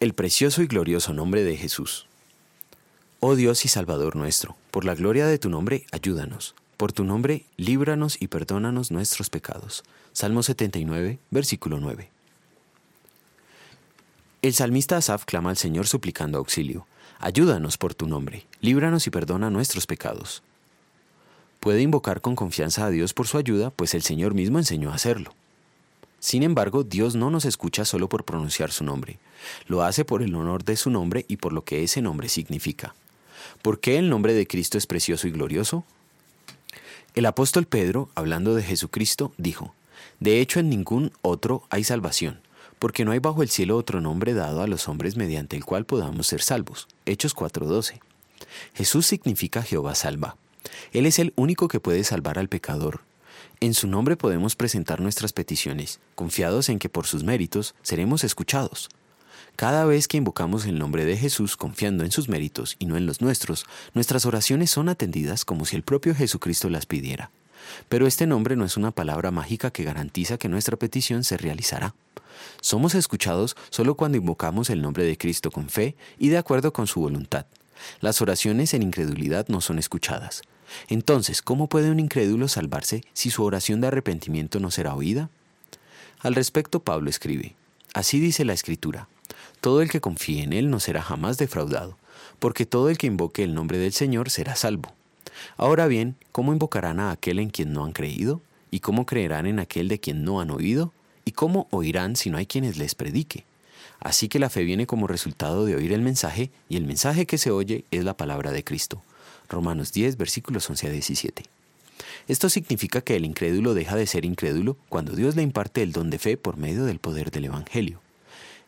El precioso y glorioso nombre de Jesús. Oh Dios y Salvador nuestro, por la gloria de tu nombre, ayúdanos. Por tu nombre, líbranos y perdónanos nuestros pecados. Salmo 79, versículo 9. El salmista Asaf clama al Señor suplicando auxilio. Ayúdanos por tu nombre, líbranos y perdona nuestros pecados. Puede invocar con confianza a Dios por su ayuda, pues el Señor mismo enseñó a hacerlo. Sin embargo, Dios no nos escucha solo por pronunciar su nombre, lo hace por el honor de su nombre y por lo que ese nombre significa. ¿Por qué el nombre de Cristo es precioso y glorioso? El apóstol Pedro, hablando de Jesucristo, dijo, De hecho en ningún otro hay salvación, porque no hay bajo el cielo otro nombre dado a los hombres mediante el cual podamos ser salvos. Hechos 4:12. Jesús significa Jehová salva. Él es el único que puede salvar al pecador, en su nombre podemos presentar nuestras peticiones, confiados en que por sus méritos seremos escuchados. Cada vez que invocamos el nombre de Jesús confiando en sus méritos y no en los nuestros, nuestras oraciones son atendidas como si el propio Jesucristo las pidiera. Pero este nombre no es una palabra mágica que garantiza que nuestra petición se realizará. Somos escuchados solo cuando invocamos el nombre de Cristo con fe y de acuerdo con su voluntad. Las oraciones en incredulidad no son escuchadas. Entonces, ¿cómo puede un incrédulo salvarse si su oración de arrepentimiento no será oída? Al respecto, Pablo escribe, Así dice la Escritura, todo el que confíe en Él no será jamás defraudado, porque todo el que invoque el nombre del Señor será salvo. Ahora bien, ¿cómo invocarán a aquel en quien no han creído? ¿Y cómo creerán en aquel de quien no han oído? ¿Y cómo oirán si no hay quienes les predique? Así que la fe viene como resultado de oír el mensaje, y el mensaje que se oye es la palabra de Cristo. Romanos 10, versículos 11 a 17. Esto significa que el incrédulo deja de ser incrédulo cuando Dios le imparte el don de fe por medio del poder del Evangelio.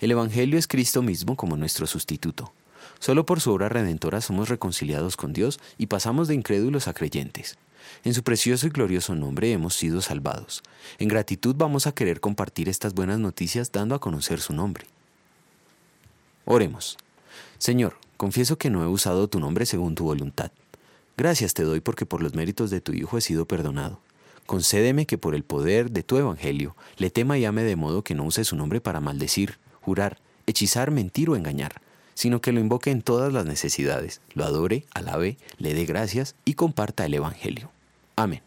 El Evangelio es Cristo mismo como nuestro sustituto. Solo por su obra redentora somos reconciliados con Dios y pasamos de incrédulos a creyentes. En su precioso y glorioso nombre hemos sido salvados. En gratitud vamos a querer compartir estas buenas noticias dando a conocer su nombre. Oremos. Señor, confieso que no he usado tu nombre según tu voluntad. Gracias te doy porque por los méritos de tu Hijo he sido perdonado. Concédeme que por el poder de tu Evangelio le tema y ame de modo que no use su nombre para maldecir, jurar, hechizar, mentir o engañar, sino que lo invoque en todas las necesidades, lo adore, alabe, le dé gracias y comparta el Evangelio. Amén.